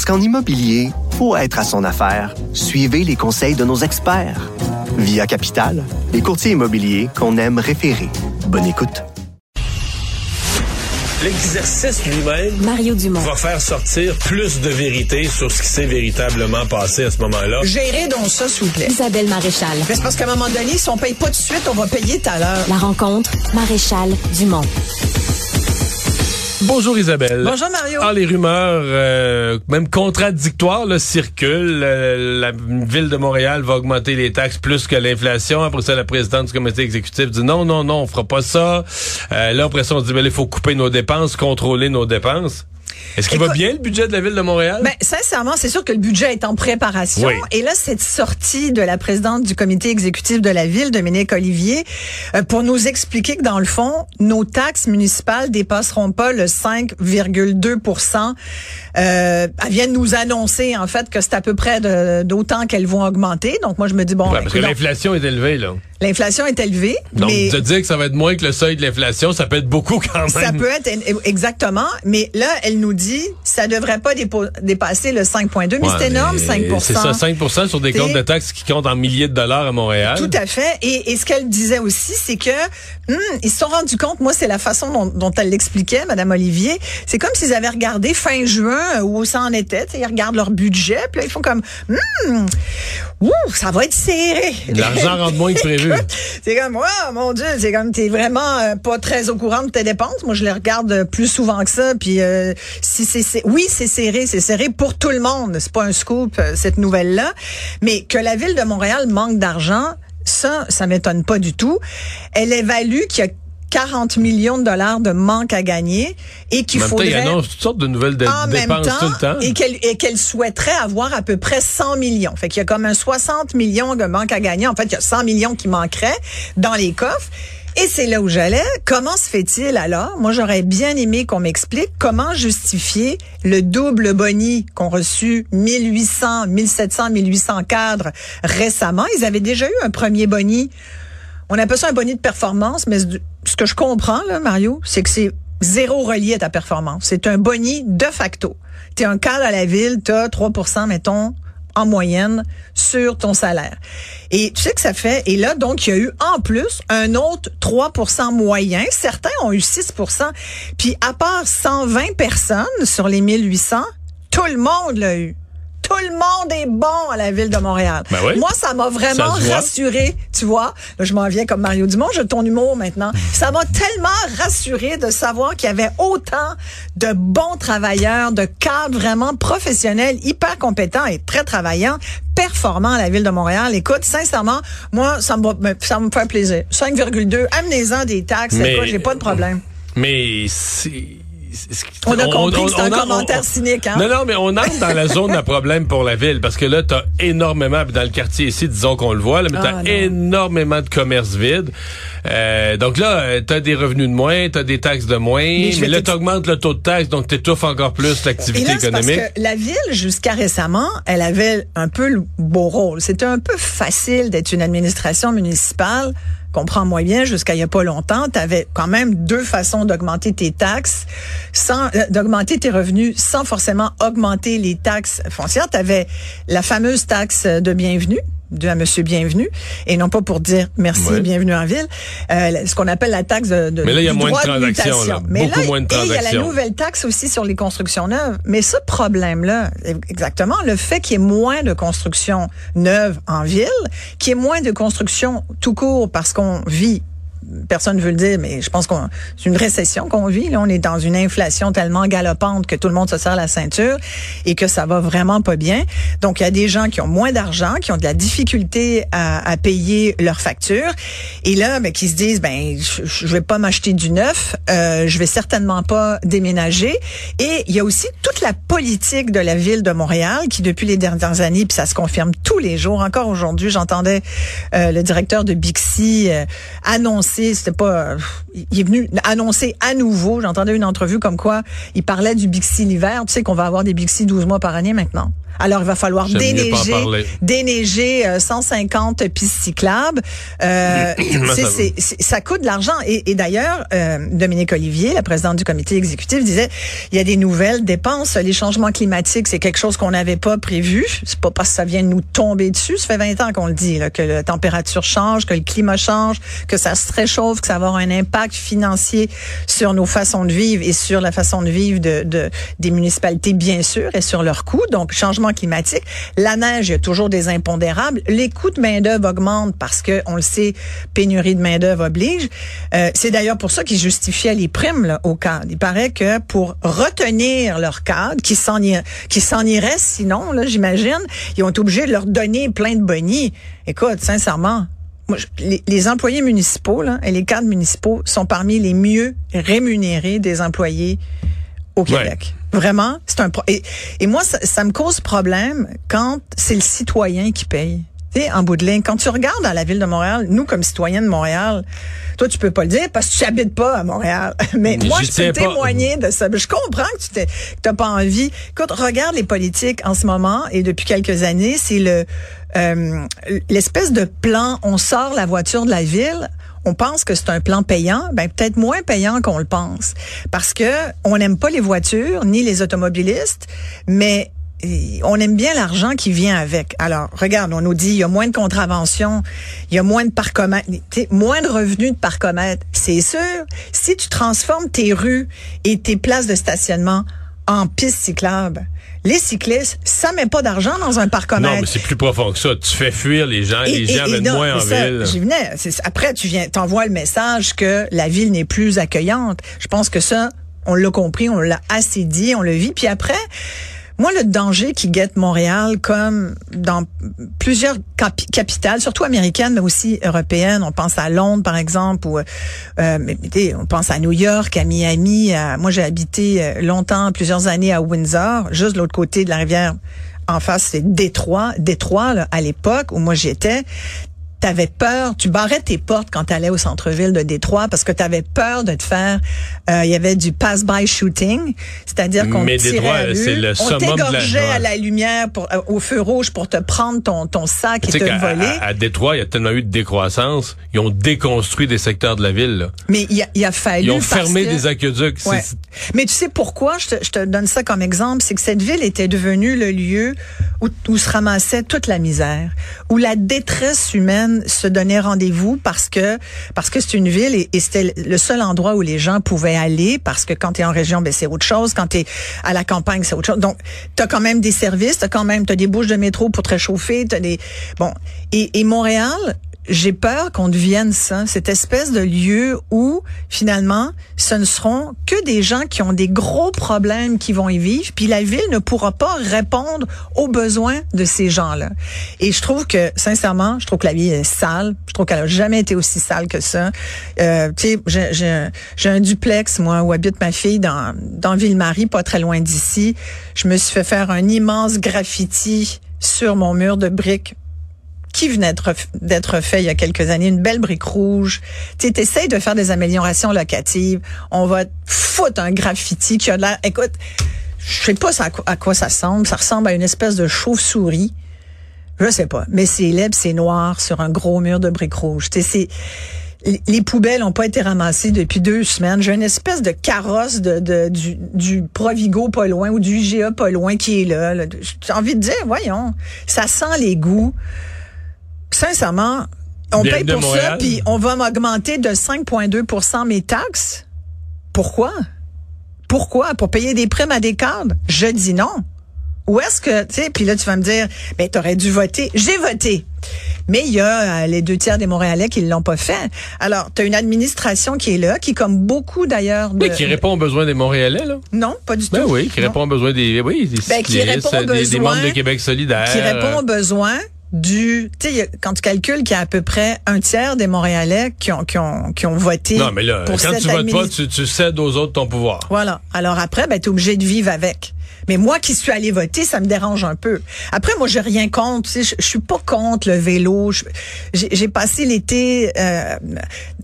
Parce qu'en immobilier, pour être à son affaire, suivez les conseils de nos experts. Via Capital, les courtiers immobiliers qu'on aime référer. Bonne écoute. L'exercice lui-même Mario Dumont. va faire sortir plus de vérité sur ce qui s'est véritablement passé à ce moment-là. Gérez donc ça, s'il vous plaît. Isabelle Maréchal. Mais c'est parce qu'à un moment donné, si on paye pas tout de suite, on va payer tout à l'heure. La rencontre, Maréchal Dumont. Bonjour Isabelle. Bonjour Mario. Ah, les rumeurs, euh, même contradictoires, là, circulent. Euh, la ville de Montréal va augmenter les taxes plus que l'inflation. Après ça, la présidente du comité exécutif dit non, non, non, on fera pas ça. Euh, là, après ça, on dit, ben, il faut couper nos dépenses, contrôler nos dépenses. Est-ce qu'il va bien le budget de la ville de Montréal? Ben, sincèrement, c'est sûr que le budget est en préparation. Oui. Et là, cette sortie de la présidente du comité exécutif de la ville, Dominique Olivier, euh, pour nous expliquer que dans le fond, nos taxes municipales dépasseront pas le 5,2% euh, Elle vient de nous annoncer, en fait, que c'est à peu près d'autant qu'elles vont augmenter. Donc, moi, je me dis, bon, Ouais, parce que l'inflation est élevée, là. L'inflation est élevée. Donc, mais de dire que ça va être moins que le seuil de l'inflation, ça peut être beaucoup quand même. Ça peut être exactement, mais là, elle nous dit ça devrait pas dépasser le 5,2, mais c'est énorme, mais 5 C'est ça, 5 sur des comptes de taxes qui comptent en milliers de dollars à Montréal. Tout à fait. Et, et ce qu'elle disait aussi, c'est que hum, ils se sont rendus compte, moi, c'est la façon dont, dont elle l'expliquait, Madame Olivier. C'est comme s'ils avaient regardé fin juin euh, où ça en était. Ils regardent leur budget, puis là, ils font comme hum, ouh, ça va être serré. L'argent rentre moins que prévu. C'est comme, oh mon Dieu, c'est comme, t'es vraiment euh, pas très au courant de tes dépenses. Moi, je les regarde euh, plus souvent que ça. Puis, euh, si c'est, oui, c'est serré, c'est serré pour tout le monde. C'est pas un scoop, cette nouvelle-là. Mais que la ville de Montréal manque d'argent, ça, ça m'étonne pas du tout. Elle évalue qu'il y a 40 millions de dollars de manque à gagner et qu'il même temps, il faudrait annonce toutes sortes de nouvelles en même temps, tout le temps. et qu'elle et qu'elle souhaiterait avoir à peu près 100 millions. Fait qu'il y a comme un 60 millions de manque à gagner. En fait, il y a 100 millions qui manqueraient dans les coffres. Et c'est là où j'allais. Comment se fait-il alors? Moi, j'aurais bien aimé qu'on m'explique comment justifier le double boni qu'ont reçu 1800, 1700, 1800 cadres récemment. Ils avaient déjà eu un premier boni. On appelle ça un boni de performance, mais ce que je comprends, Mario, c'est que c'est zéro relié à ta performance. C'est un boni de facto. Tu es un cadre à la ville, tu as 3 mettons, en moyenne sur ton salaire. Et tu sais que ça fait, et là, donc, il y a eu en plus un autre 3% moyen. Certains ont eu 6% Puis à part 120 personnes sur les 1800, tout le monde l'a eu. Tout le monde est bon à la ville de Montréal. Ben oui. Moi, ça m'a vraiment Ça rassuré, tu vois. Là, je m'en viens comme Mario Dumont, je ton humour maintenant. Ça m'a tellement rassuré de savoir qu'il y avait autant de bons travailleurs, de cadres vraiment professionnels, hyper compétents et très travaillants, performants à la ville de Montréal. Écoute, sincèrement, moi, ça me me- ça me fait plaisir. 5,2, amenez-en des taxes, écoute, j'ai pas de problème. Mais c'est... On a compris que c'est un on- commentaire on- cynique, hein? Non, non, mais on entre dans la zone à problème pour la ville parce que là, t'as énormément, puis dans le quartier ici, disons qu'on le voit, là, mais t'as Ah, non. énormément de commerces vides. Euh, donc là, euh, t'as des revenus de moins, t'as des taxes de moins, mais, là, t'ex- t'augmentes le taux de taxe, donc t'étouffes encore plus l'activité parce économique. que la ville, jusqu'à récemment, elle avait un peu le beau rôle. C'était un peu facile d'être une administration municipale. Comprends-moi bien, jusqu'à il y a pas longtemps, tu avais quand même deux façons d'augmenter tes taxes, sans euh, d'augmenter tes revenus sans forcément augmenter les taxes foncières. Tu avais la fameuse taxe de bienvenue de à Monsieur Bienvenu, et non pas pour dire merci, Ouais. bienvenue en ville, euh, ce qu'on appelle la taxe de, de Mais là, il y a moins de transactions, là. Mais Beaucoup là, moins de et il y a la transactions. nouvelle taxe aussi sur les constructions neuves. Mais ce problème-là, exactement, le fait qu'il y ait moins de constructions neuves en ville, qu'il y ait moins de constructions tout court parce qu'on vit personne ne veut le dire, mais je pense qu'on c'est une récession qu'on vit. Là, on est dans une inflation tellement galopante que tout le monde se serre la ceinture et que ça va vraiment pas bien. Donc, il y a des gens qui ont moins d'argent, qui ont de la difficulté à, à payer leurs factures, et là, ben, qui se disent, ben, je, je vais pas m'acheter du neuf, euh, je vais certainement pas déménager. Et il y a aussi toute la politique de la ville de Montréal qui, depuis les dernières années, puis ça se confirme tous les jours. Encore aujourd'hui, j'entendais euh, le directeur de Bixi euh, annoncer, c'était pas, euh, il est venu annoncer à nouveau. J'entendais une entrevue comme quoi il parlait du Bixi l'hiver. Tu sais qu'on va avoir des Bixi 12 mois par année maintenant. Alors, il va falloir déneiger, déneiger euh, 150 pistes cyclables. Euh, c'est- c'est- c'est- ça coûte de l'argent. Et, et d'ailleurs, euh, Dominique Olivier, la présidente du comité exécutif, disait il y a des nouvelles dépenses. Les changements climatiques, c'est quelque chose qu'on n'avait pas prévu. C'est pas parce que ça vient de nous tomber dessus. Ça fait 20 ans qu'on le dit, là, que la température change, que le climat change, que ça se réchauffe, que ça va avoir un impact financier sur nos façons de vivre et sur la façon de vivre de, de- des municipalités, bien sûr, et sur leurs coûts. Donc, changement climatique. La neige, il y a toujours des impondérables. Les coûts de main-d'œuvre augmentent parce que, on le sait, pénurie de main-d'œuvre oblige. Euh, c'est d'ailleurs pour ça qu'ils justifiaient les primes là, au cadre. Il paraît que pour retenir leur cadre, qui s'en qui s'en irait sinon, là, j'imagine, ils ont été obligés de leur donner plein de bonnies. Écoute, sincèrement, moi, je- les, les employés municipaux là, et les cadres municipaux sont parmi les mieux rémunérés des employés au Ouais. Québec. Vraiment, c'est un pro- et, et moi ça, ça me cause problème quand c'est le citoyen qui paye. Tu sais, en bout de ligne, quand tu regardes à la ville de Montréal, nous comme citoyens de Montréal, toi tu peux pas le dire parce que tu habites pas à Montréal. Mais Mais moi je peux témoigner de ça. Je comprends que tu t'es- que t'as pas envie. Écoute, regarde les politiques en ce moment et depuis quelques années, c'est le euh, l'espèce de plan. On sort la voiture de la ville. On pense que c'est un plan payant, ben peut-être moins payant qu'on le pense, parce que on n'aime pas les voitures ni les automobilistes, mais on aime bien l'argent qui vient avec. Alors, regarde, on nous dit il y a moins de contraventions, il y a moins de parcomètres, moins de revenus de parcomètres. C'est sûr, si tu transformes tes rues et tes places de stationnement en pistes cyclables, les cyclistes, ça met pas d'argent dans un parcomètre. Non, mais c'est plus profond que ça. Tu fais fuir les gens. Et- les gens viennent moins en ça, ville. J'y venais. Après, tu viens, t'envoies le message que la ville n'est plus accueillante. Je pense que ça, on l'a compris, on l'a assez dit, on le vit. Puis après, moi, le danger qui guette Montréal, comme dans plusieurs capi- capitales, surtout américaines, mais aussi européennes, on pense à Londres, par exemple, ou euh, on pense à New York, à Miami. moi, j'ai habité euh, longtemps, plusieurs années à Windsor, juste de l'autre côté de la rivière. En face, c'est Détroit. Détroit, là, à l'époque où moi j'étais, T'avais peur, tu barrais tes portes quand t'allais au centre-ville de Détroit parce que t'avais peur de te faire. euh, Il y avait du pass-by shooting, c'est-à-dire qu'on Mais Détroit, c'est le on summum de la- t'égorgeait ouais. à la lumière pour, euh, au feu rouge pour te prendre ton ton sac et Tu te le voler. à, à Détroit, il y a tellement eu de décroissance. Ils ont déconstruit des secteurs de la ville. là. Mais il a, il a fallu. Ils ont fermé que- des aqueducs. Ouais. Mais tu sais pourquoi? Je te, je te donne ça comme exemple, c'est que cette ville était devenue le lieu où, où se ramassait toute la misère, où la détresse humaine se donnait rendez-vous parce que parce que c'est une ville et, c'était le seul endroit où les gens pouvaient aller parce que quand tu es en région, ben c'est autre chose, quand tu es à la campagne, c'est autre chose. Donc tu as quand même des services, tu as quand même t'as des bouches de métro pour te réchauffer, tu des bon et Montréal j'ai peur qu'on devienne ça, cette espèce de lieu où finalement ce ne seront que des gens qui ont des gros problèmes qui vont y vivre, puis la ville ne pourra pas répondre aux besoins de ces gens-là. Et je trouve que sincèrement, je trouve que la vie est sale. Je trouve qu'elle a jamais été aussi sale que ça. Euh, tu sais, j'ai un duplex moi où habite ma fille dans dans Ville-Marie, pas très loin d'ici. Je me suis fait faire un immense graffiti sur mon mur de briques qui venait d'être fait il y a quelques années, une belle brique rouge. Tu essayes de faire des améliorations locatives. On va foutre un graffiti qui a l'air... Écoute, je sais pas à quoi, ça ressemble. Ça ressemble à une espèce de chauve-souris. Je sais pas. Mais c'est laid, c'est noir sur un gros mur de briques rouges. C'est les poubelles ont pas été ramassées depuis deux semaines. J'ai une espèce de carrosse de, du, Provigo pas loin ou du IGA pas loin qui est là. J'ai envie de dire, voyons, ça sent les goûts. Sincèrement, on paye pour ça, puis on va m'augmenter de 5,2% mes taxes. Pourquoi? Pourquoi? Pour payer des primes à des cadres? Je dis non. Où est-ce que, tu sais, puis là, tu vas me dire, ben, t'aurais dû voter. J'ai voté. Mais il y a euh, les deux tiers des Montréalais qui l'ont pas fait. Alors, tu as une administration qui est là, qui comme beaucoup d'ailleurs... de- Oui, qui répond aux besoins des Montréalais, là. Non, pas du Ben tout. oui, qui Non. répond aux besoins des, oui, des Ben, qui répond aux des, des besoins- membres de Québec solidaire. qui répond aux besoins du, tu sais, quand tu calcules qu'il y a à peu près un tiers des Montréalais qui ont, qui ont, qui ont voté Non, mais là, pour quand cette tu votes pas, tu, tu cèdes aux autres ton pouvoir. Voilà. Alors après, ben, tu es obligé de vivre avec. Mais moi qui suis allée voter, ça me dérange un peu. Après, moi, j'ai rien contre. tu sais, Je, je suis pas contre le vélo. J'ai passé l'été euh,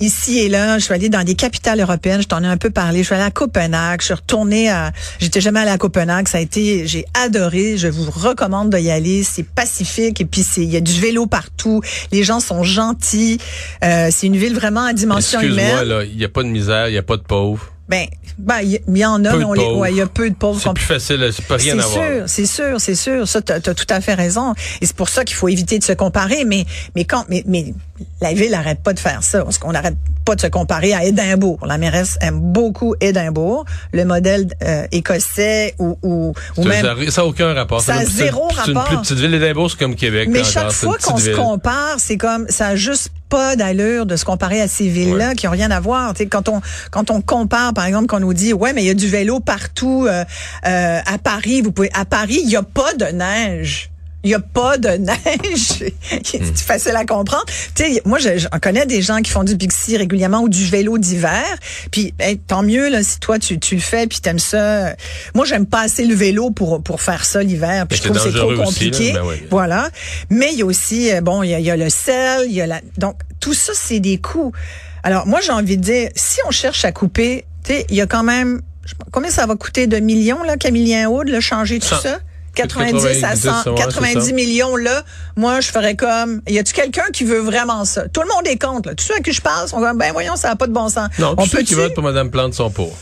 ici et là. Je suis allée dans des capitales européennes. Je t'en ai un peu parlé. Je suis allée à Copenhague. Je suis retournée à... J'étais jamais allée à Copenhague. Ça a été... J'ai adoré. Je vous recommande d'y aller. C'est pacifique. Et puis, c'est il y a du vélo partout. Les gens sont gentils. Euh, c'est une ville vraiment à dimension Excuse-moi, humaine. là, il n'y a pas de misère, il n'y a pas de pauvres. Ben, ben, il y, en a, Peu mais on les, ouais, il y a peu de pauvres. C'est plus facile, c'est pas rien c'est à voir. sûr, c'est sûr, c'est sûr. Ça, t'as as tout à fait raison. Et c'est pour ça qu'il faut éviter de se comparer. Mais, mais quand, mais, mais la ville n'arrête pas de faire ça. Parce qu'on n'arrête pas de se comparer à Édimbourg. La mairesse aime beaucoup Édimbourg, le modèle euh, écossais ou, ou, ou même. ça- n'a aucun rapport. Ça a C'est zéro C'est une rapport. plus petite ville. Édimbourg, c'est comme Québec. Mais chaque c'est fois qu'on se compare, c'est comme ça a juste pas d'allure de se comparer à ces villes-là Ouais. qui ont rien à voir. Tu sais, quand on quand on compare, par exemple, qu'on nous dit ouais, mais il y a du vélo partout euh, euh, à Paris. Vous pouvez à Paris, il y a pas de neige. Il y a pas de neige. c'est Hmm. facile à comprendre. Tu sais, moi, je- j'en connais des gens qui font du Bixi régulièrement ou du vélo d'hiver. Puis, tant mieux là, si toi tu, tu le fais puis t'aimes ça. Moi, j'aime pas assez le vélo pour pour faire ça l'hiver. Puis je trouve que c'est trop aussi, compliqué. Ben. Voilà. Mais il y a aussi, euh, bon, il y y a le sel, il y a la. Donc, tout ça, c'est des coûts. Alors, moi, j'ai envie de dire, si on cherche à couper, tu sais, il y a quand même. Combien ça va coûter de millions, là, Camillien Aude, là, changer tout ça? 90 à 100, 90, ouais, 90 c'est ça. millions là, moi je ferais comme y a-tu quelqu'un qui veut vraiment ça? Tout le monde est contre là. Tous ceux à qui je parle? Sont comme ben voyons ça n'a pas de bon sens. Non, on tous ceux qui votent pour Mme Plante sont pour.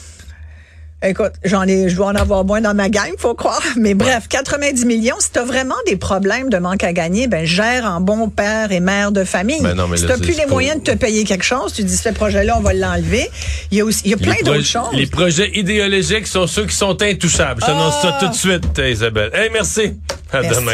Écoute, j'en ai, je dois en avoir moins dans ma gang, faut croire. Mais bref, 90 millions. Si t'as vraiment des problèmes de manque à gagner, ben gère en bon père et mère de famille. Ben non, mais si t'as plus les moyens de te payer quelque chose, tu dis ce projet-là, on va l'enlever. Il y a aussi, il y a plein d'autres choses. Les projets idéologiques sont ceux qui sont intouchables. Je t'annonce ça Ah! tout de suite, Isabelle. Hey, merci. À Merci. demain.